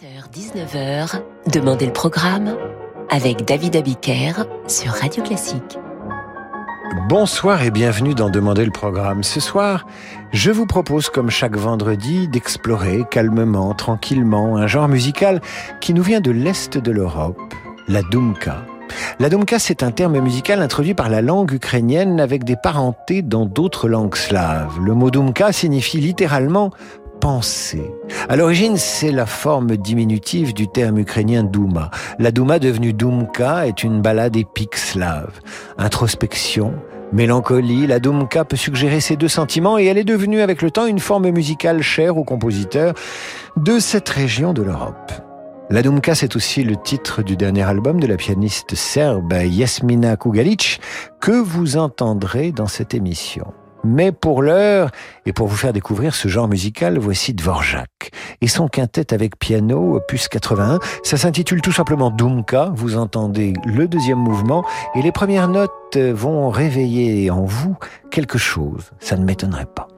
18h-19h, Demandez le programme avec David Abiker sur Radio Classique. Bonsoir et bienvenue dans Demandez le programme. Ce soir, je vous propose, comme chaque vendredi, d'explorer calmement, tranquillement, un genre musical qui nous vient de l'Est de l'Europe, la Dumka. La Dumka, c'est un terme musical introduit par la langue ukrainienne avec des parentés dans d'autres langues slaves. Le mot Dumka signifie littéralement penser. À l'origine, c'est la forme diminutive du terme ukrainien Douma. La Douma devenue Dumka est une ballade épique slave. Introspection, mélancolie, la Dumka peut suggérer ces deux sentiments et elle est devenue avec le temps une forme musicale chère aux compositeurs de cette région de l'Europe. La Dumka, c'est aussi le titre du dernier album de la pianiste serbe Yasmina Kugalic que vous entendrez dans cette émission. Mais pour l'heure, et pour vous faire découvrir ce genre musical, voici Dvorak. Et son quintet avec piano, opus 81, ça s'intitule tout simplement Dumka. Vous entendez le deuxième mouvement, et les premières notes vont réveiller en vous quelque chose. Ça ne m'étonnerait pas.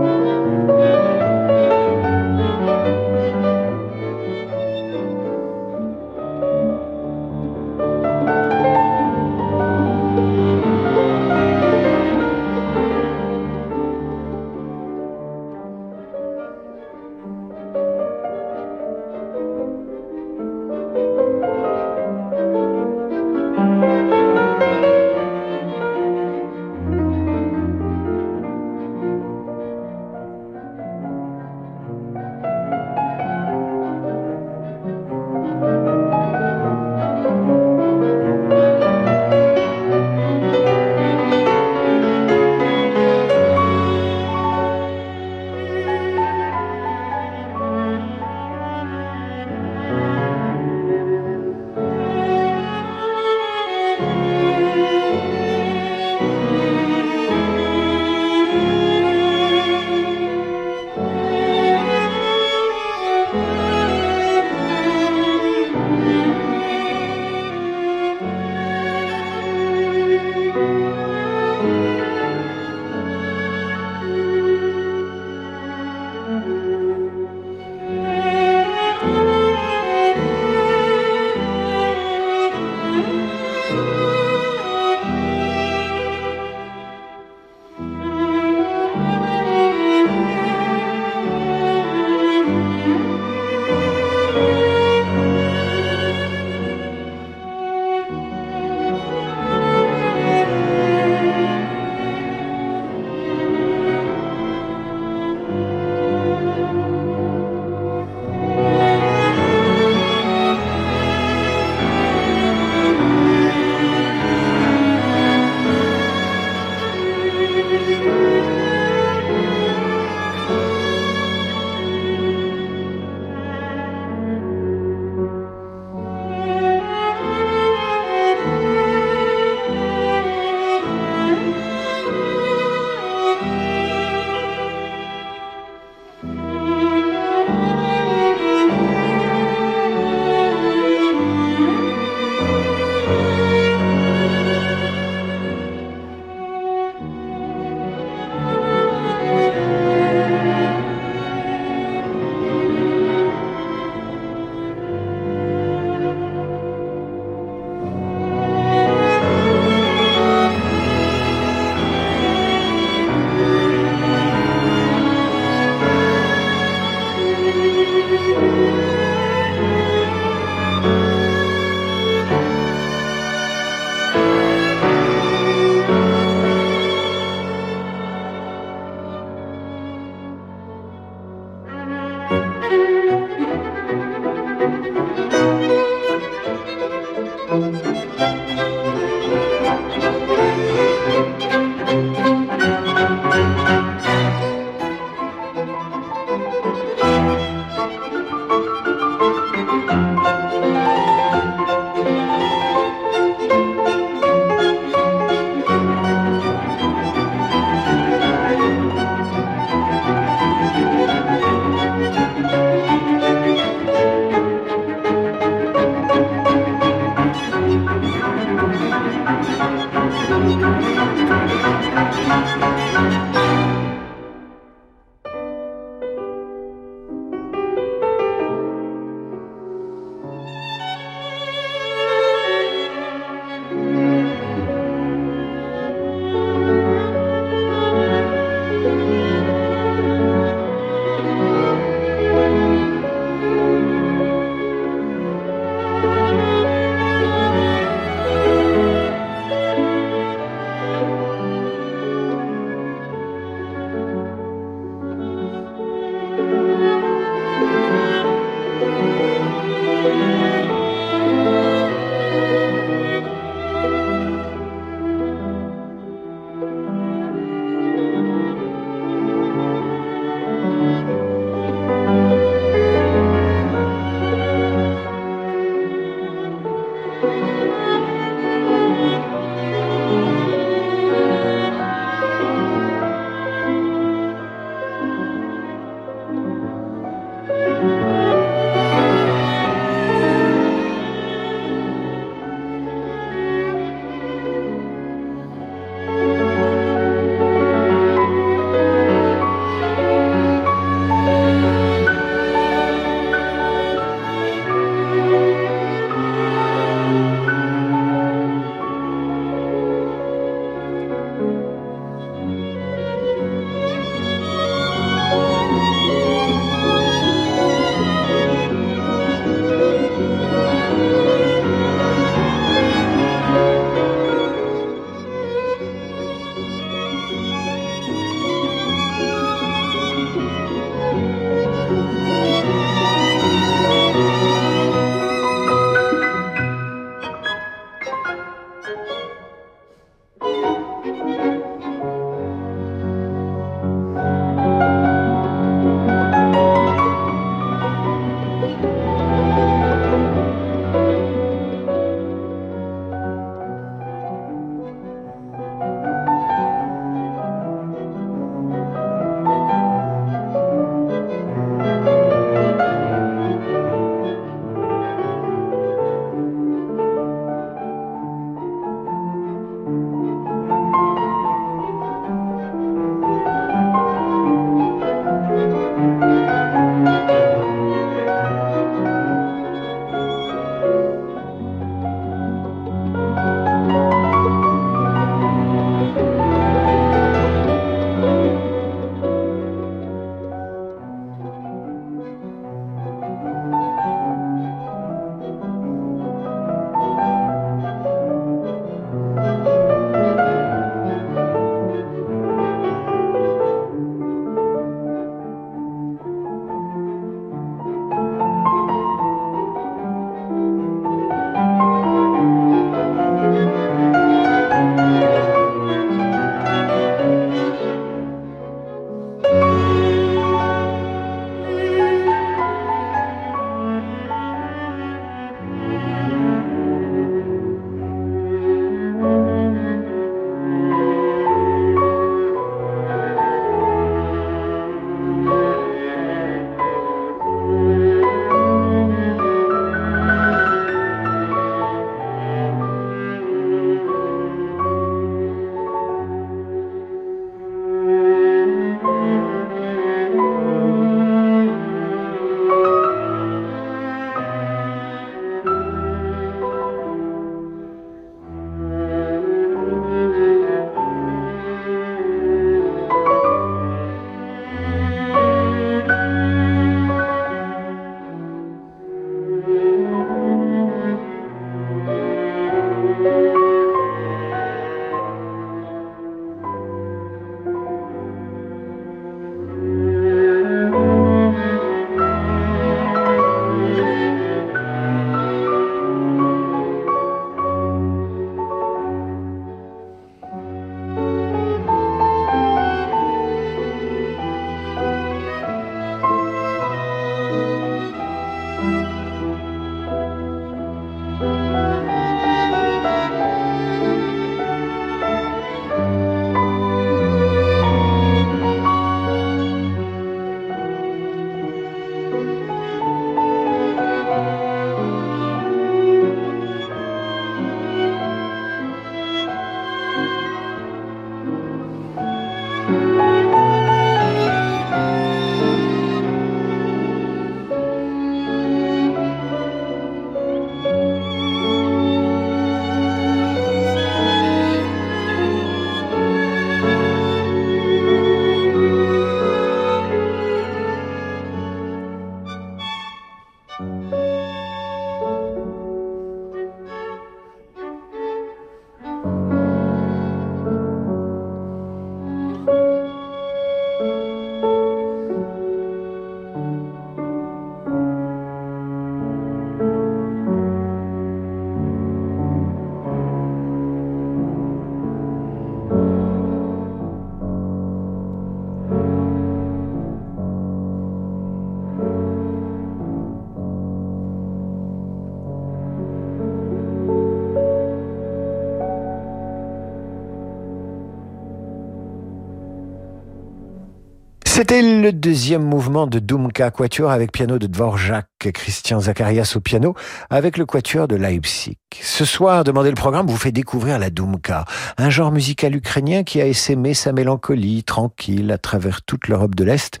C'était le deuxième mouvement de Dumka Quatuor avec piano de Dvorak, Christian Zacharias au piano, avec le Quatuor de Leipzig. Ce soir, Demandez le programme vous fait découvrir la Dumka, un genre musical ukrainien qui a essaimé sa mélancolie tranquille à travers toute l'Europe de l'Est.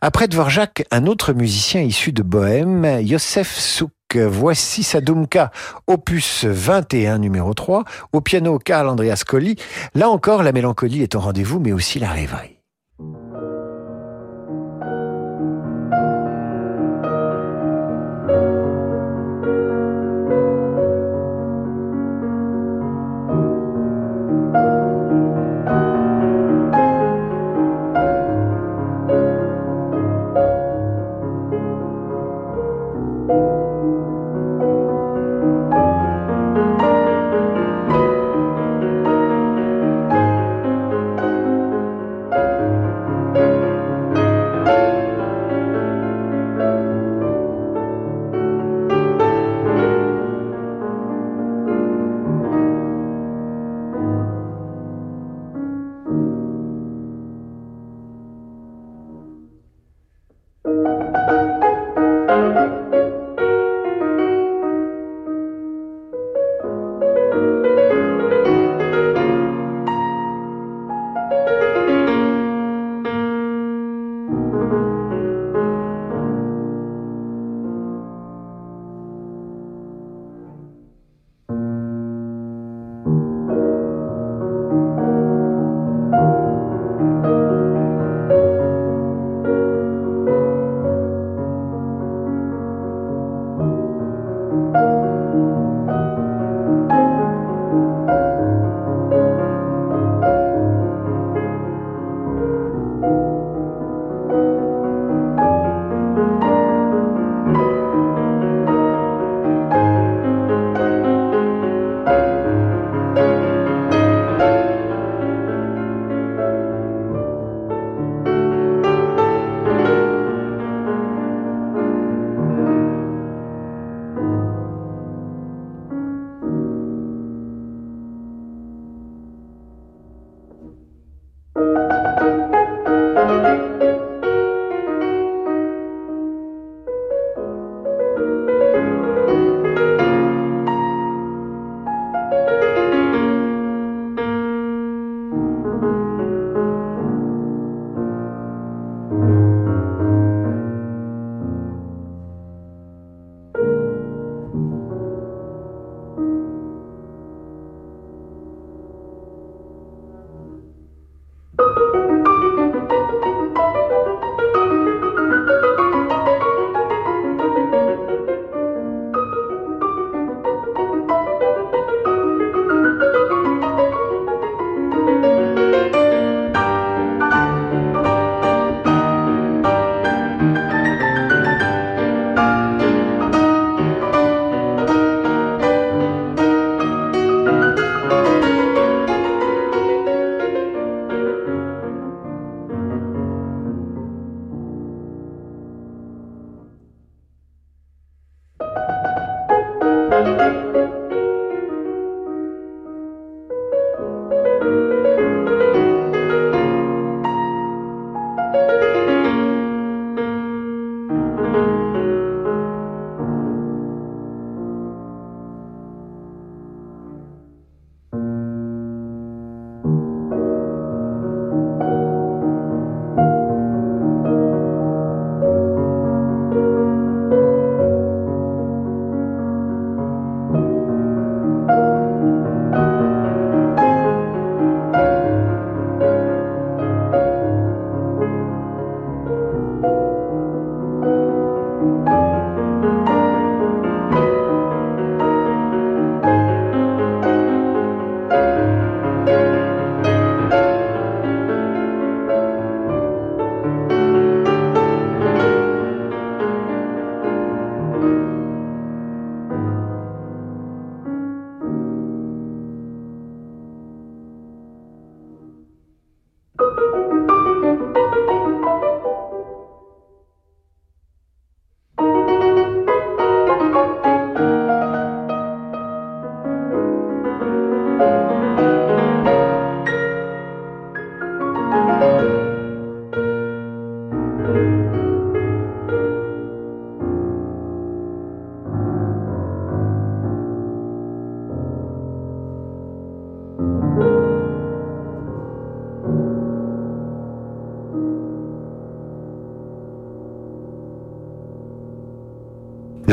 Après Dvorak, un autre musicien issu de Bohème, Yosef Souk. Voici sa Dumka, opus 21 numéro 3, au piano Karl Andreas Colli. Là encore, la mélancolie est au rendez-vous, mais aussi la rêverie.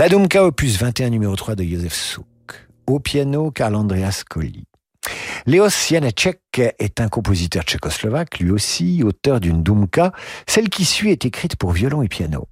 Dumka opus 21 numéro 3 de Josef Souk. Au piano, Karl Andreas Colli. Leos Janacek est un compositeur tchécoslovaque, lui aussi, auteur d'une Dumka. Celle qui suit est écrite pour violon et piano.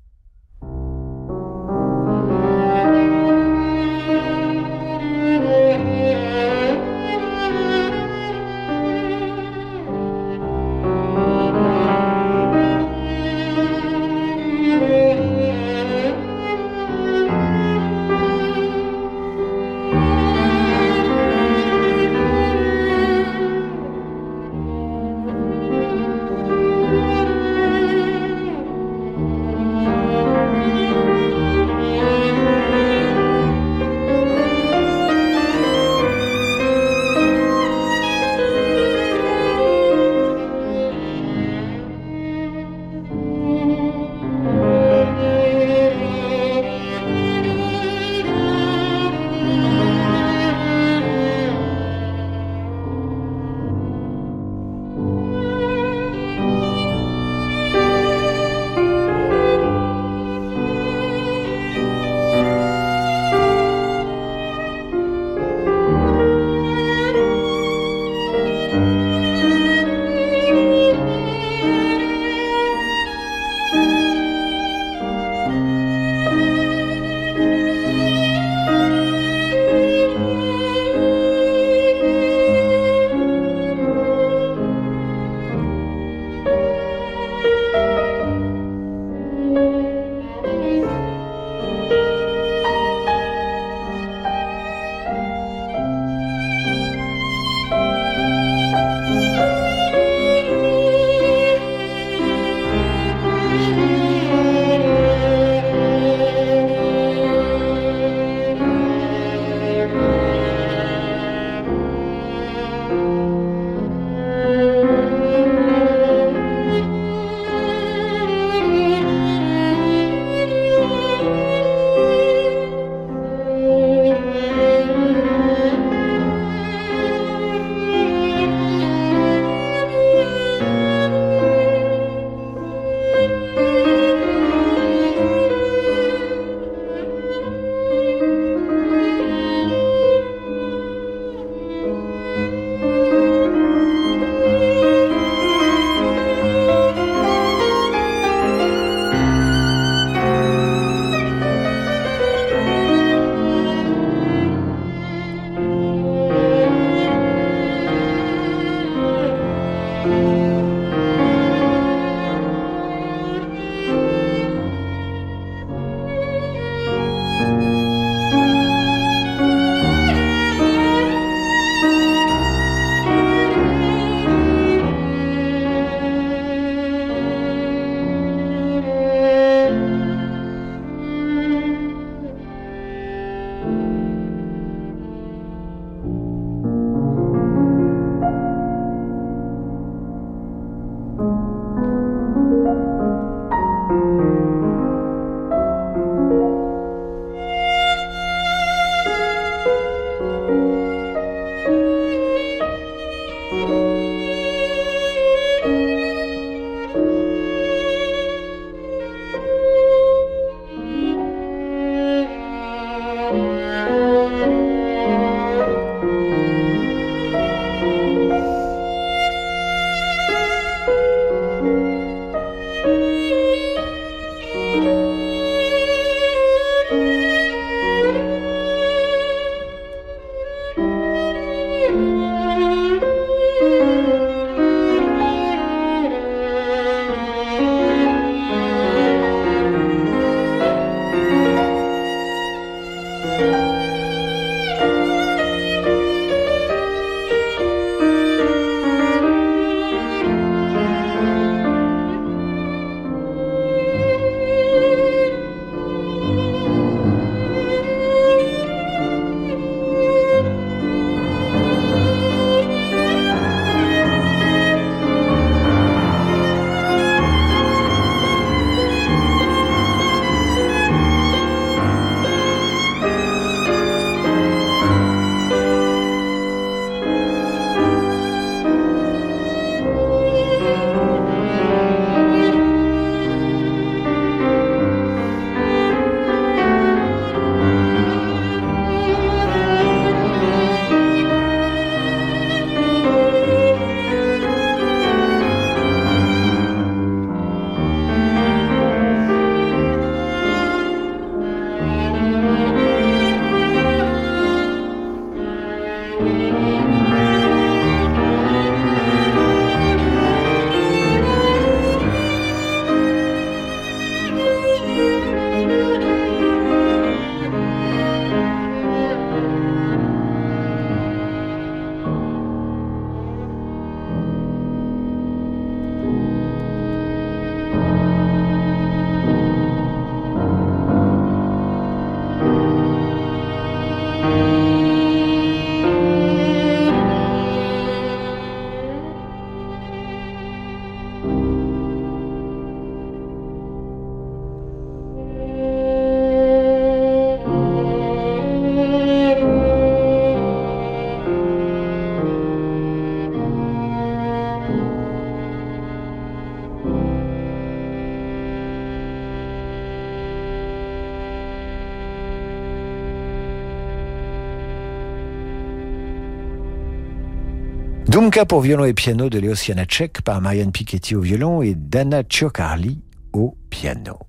Pour violon et piano de Léos Janacek par Marianne Piketty au violon et Dana Ciocarli au piano.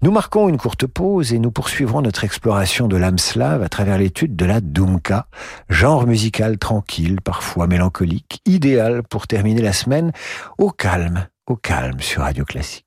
Nous marquons une courte pause et nous poursuivrons notre exploration de l'âme slave à travers l'étude de la Dumka, genre musical tranquille, parfois mélancolique, idéal pour terminer la semaine au calme, au calme sur Radio Classique.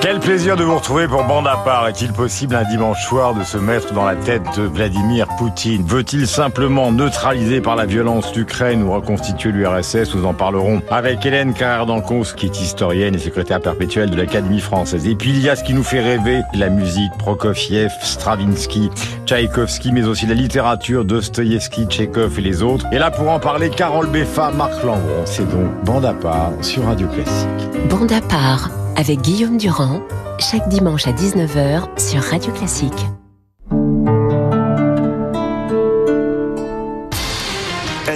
Quel plaisir de vous retrouver pour Bande à part. Est-il possible un dimanche soir de se mettre dans la tête de Vladimir Poutine? Veut-il simplement neutraliser par la violence l'Ukraine ou reconstituer l'URSS Nous en parlerons avec Hélène Carrère-Dancos, qui est historienne et secrétaire perpétuelle de l'Académie française. Et puis il y a ce qui nous fait rêver, la musique, Prokofiev, Stravinsky, Tchaïkovski, mais aussi la littérature, Dostoïevski, Tchekhov et les autres. Et là, pour en parler, Carole Beffa, Marc Lambron. C'est donc Bande à part sur Radio Classique. Bande à part avec Guillaume Durand, chaque dimanche à 19h sur Radio Classique.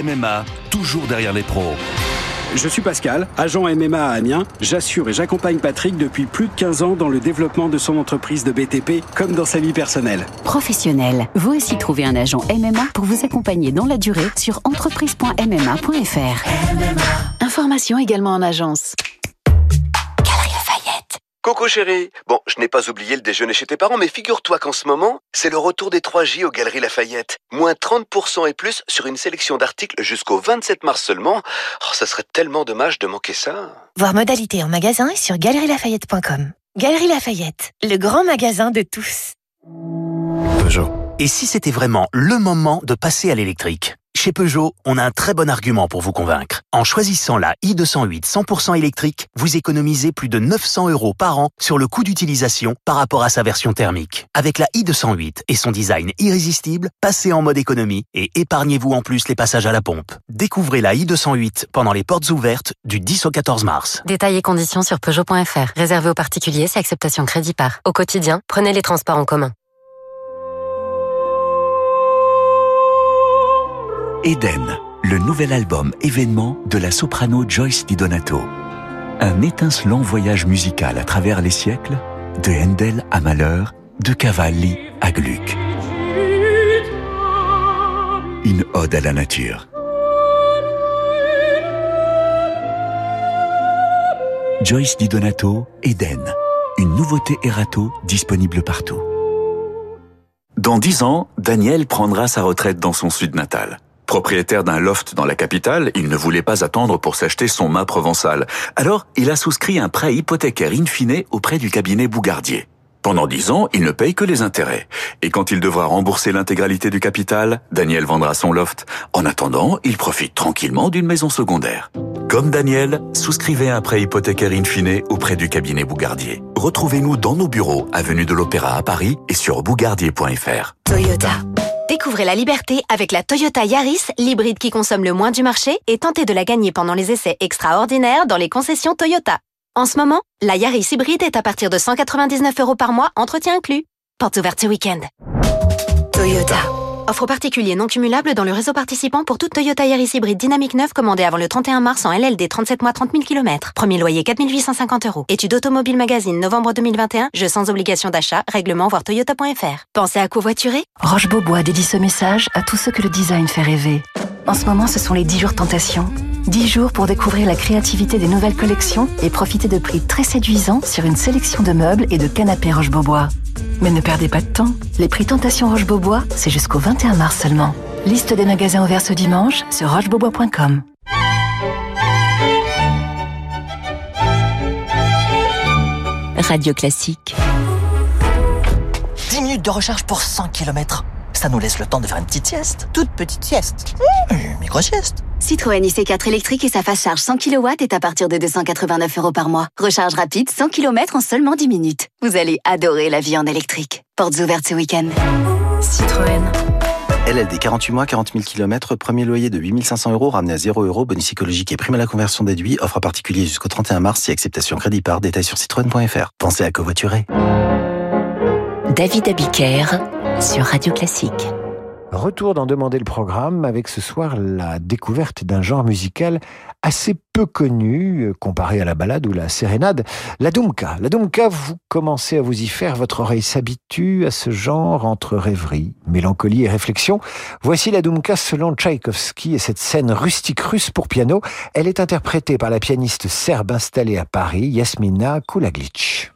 MMA, toujours derrière les pros. Je suis Pascal, agent MMA à Amiens. J'assure et j'accompagne Patrick depuis plus de 15 ans dans le développement de son entreprise de BTP comme dans sa vie personnelle. Professionnel, vous aussi trouvez un agent MMA pour vous accompagner dans la durée sur entreprise.mma.fr. Information également en agence. Coco chérie, bon, je n'ai pas oublié le déjeuner chez tes parents, mais figure-toi qu'en ce moment, c'est le retour des 3J aux Galeries Lafayette. Moins 30% et plus sur une sélection d'articles jusqu'au 27 mars seulement. Oh, ça serait tellement dommage de manquer ça. Voir modalité en magasin et sur galerielafayette.com. Galerie Lafayette, le grand magasin de tous. Peugeot. Et si c'était vraiment le moment de passer à l'électrique? Chez Peugeot, on a un très bon argument pour vous convaincre. En choisissant la i208 100% électrique, vous économisez plus de 900 euros par an sur le coût d'utilisation par rapport à sa version thermique. Avec la i208 et son design irrésistible, passez en mode économie et épargnez-vous en plus les passages à la pompe. Découvrez la i208 pendant les portes ouvertes du 10 au 14 mars. Détails et conditions sur Peugeot.fr. Réservé aux particuliers, c'est acceptation crédit par. Au quotidien, prenez les transports en commun. Eden, le nouvel album événement de la soprano Joyce Di Donato. Un étincelant voyage musical à travers les siècles, de Handel à Malheur, de Cavalli à Gluck. Une ode à la nature. Joyce Di Donato, Eden. Une nouveauté Erato disponible partout. Dans dix ans, Daniel prendra sa retraite dans son sud natal. Propriétaire d'un loft dans la capitale, il ne voulait pas attendre pour s'acheter son mât provençal. Alors, il a souscrit un prêt hypothécaire in fine auprès du cabinet Bougardier. Pendant dix ans, il ne paye que les intérêts. Et quand il devra rembourser l'intégralité du capital, Daniel vendra son loft. En attendant, il profite tranquillement d'une maison secondaire. Comme Daniel, souscrivez un prêt hypothécaire in fine auprès du cabinet Bougardier. Retrouvez-nous dans nos bureaux, avenue de l'Opéra à Paris et sur bougardier.fr. Toyota. Découvrez la liberté avec la Toyota Yaris, l'hybride qui consomme le moins du marché et tentez de la gagner pendant les essais extraordinaires dans les concessions Toyota. En ce moment, la Yaris hybride est à partir de 199 euros par mois, entretien inclus. Portes ouvertes ce week-end. Toyota. Offre particulier non cumulable dans le réseau participant pour toute Toyota Yaris hybride dynamique 9 commandée avant le 31 mars en LLD 37 mois 30 000 km. Premier loyer 4 850 euros. Étude Automobile Magazine novembre 2021. Jeu sans obligation d'achat. Règlement voir toyota.fr. Pensez à covoiturer Roche Beaubois dédie ce message à tous ceux que le design fait rêver. En ce moment, ce sont les 10 jours tentation. 10 jours pour découvrir la créativité des nouvelles collections et profiter de prix très séduisants sur une sélection de meubles et de canapés Roche Beaubois. Mais ne perdez pas de temps. Les prix Tentation Roche Beaubois, c'est jusqu'au 21 mars seulement. Liste des magasins ouverts ce dimanche sur rochebeaubois.com. Radio Classique. 10 minutes de recharge pour 100 km. Ça nous laisse le temps de faire une petite sieste. Toute petite sieste. Mmh, une micro-sieste. Citroën IC4 électrique et sa fast charge 100 kW est à partir de 289 euros par mois. Recharge rapide, 100 km en seulement 10 minutes. Vous allez adorer la vie en électrique. Portes ouvertes ce week-end. Citroën. LLD 48 mois, 40 000 km, premier loyer de 8500 euros, ramené à 0 euros, bonus psychologique et prime à la conversion déduit, offre à particulier jusqu'au 31 mars, si acceptation crédit par, détail sur citroën.fr. Pensez à covoiturer. David Abiker sur Radio Classique. Retour d'en demander le programme avec ce soir la découverte d'un genre musical assez peu connu euh, comparé à la balade ou la sérénade, la dumka. La dumka, vous commencez à vous y faire, votre oreille s'habitue à ce genre entre rêverie, mélancolie et réflexion. Voici la dumka selon Tchaïkovski et cette scène rustique russe pour piano. Elle est interprétée par la pianiste serbe installée à Paris, Yasmina Kulaglic.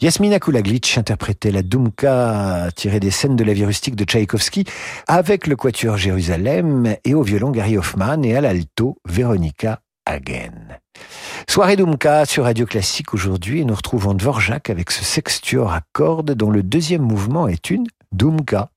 Yasmina Kulaglitch interprétait la Dumka tirée des scènes de la vie rustique de Tchaïkovski avec le quatuor Jérusalem et au violon Gary Hoffman et à l'alto Véronica Hagen. Soirée Dumka sur Radio Classique aujourd'hui et nous retrouvons Dvorak avec ce sextuor à cordes dont le deuxième mouvement est une Dumka.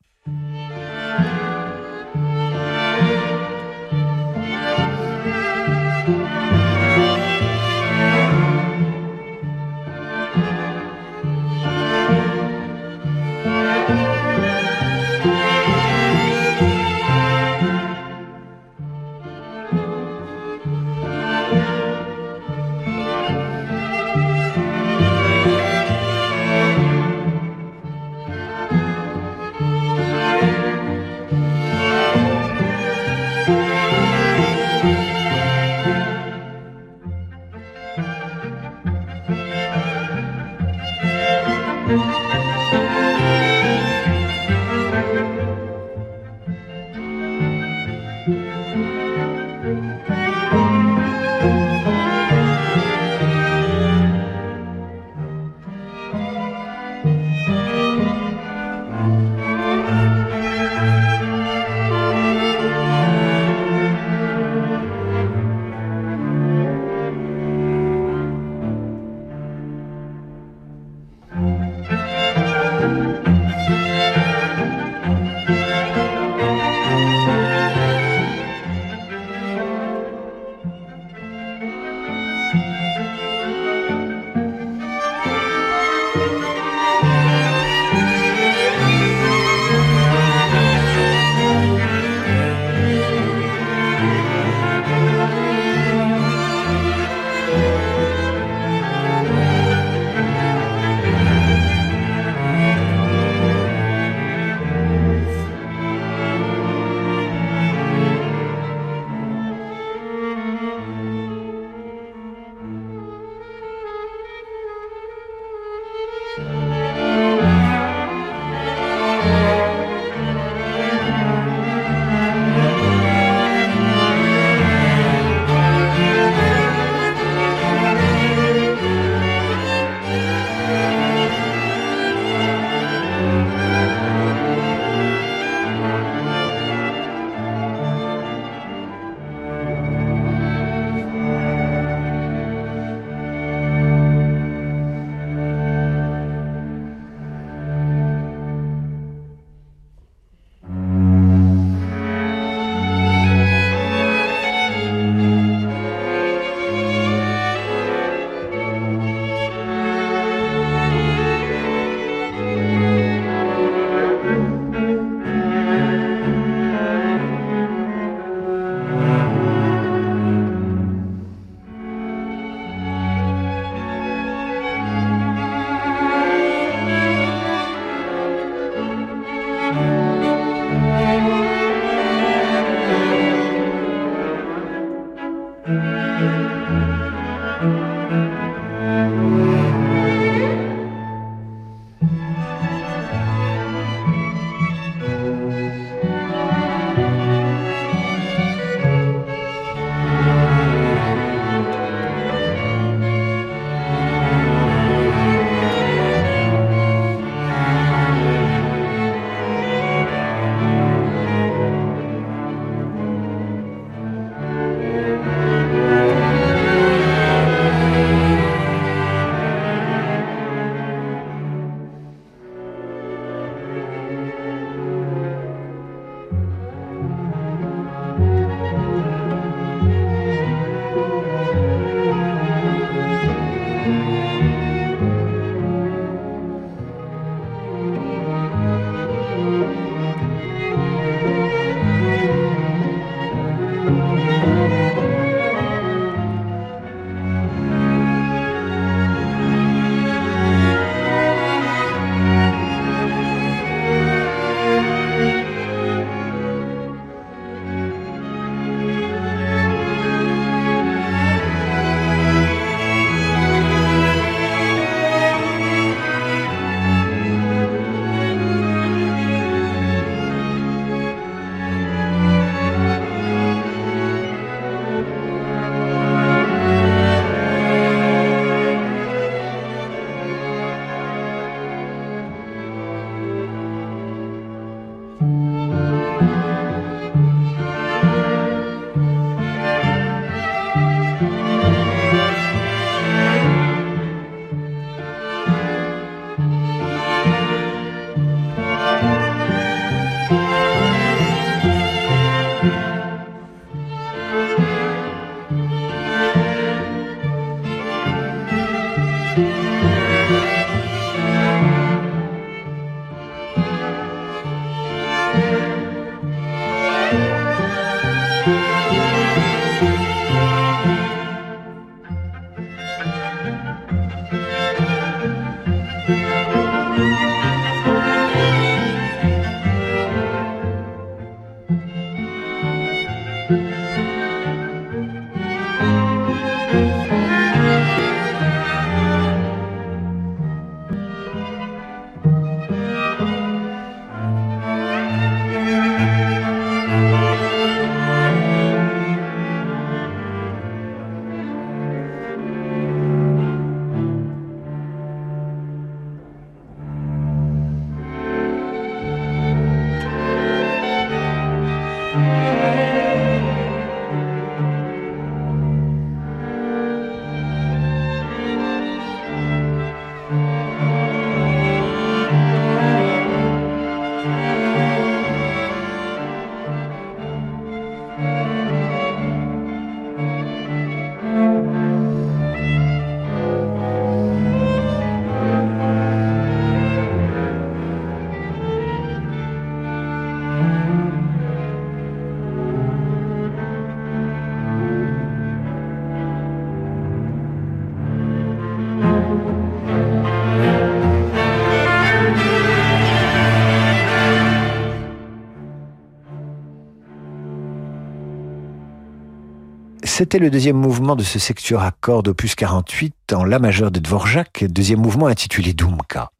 C'était le deuxième mouvement de ce secteur à cordes opus 48 en La majeur de Dvorak, deuxième mouvement intitulé Dumka.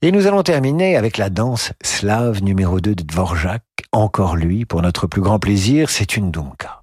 Et nous allons terminer avec la danse slave numéro 2 de Dvorak, encore lui, pour notre plus grand plaisir, c'est une Dumka.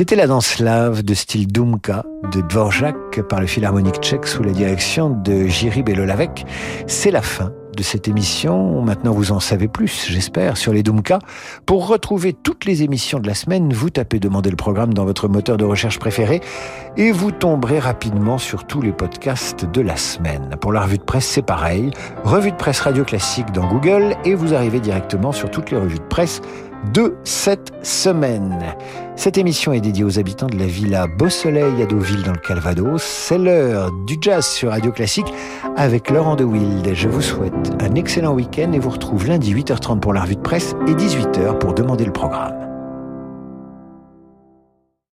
C'était la danse slave de style Dumka de Dvorak par le Philharmonique tchèque sous la direction de Jiří Belolavec. C'est la fin de cette émission. Maintenant, vous en savez plus, j'espère, sur les Dumka. Pour retrouver toutes les émissions de la semaine, vous tapez Demander le programme dans votre moteur de recherche préféré et vous tomberez rapidement sur tous les podcasts de la semaine. Pour la revue de presse, c'est pareil. Revue de presse radio classique dans Google et vous arrivez directement sur toutes les revues de presse de cette semaine. Cette émission est dédiée aux habitants de la villa Beau-Soleil à Deauville dans le Calvados. C'est l'heure du jazz sur Radio Classique avec Laurent de Wild. Je vous souhaite un excellent week-end et vous retrouve lundi 8h30 pour la revue de presse et 18h pour demander le programme.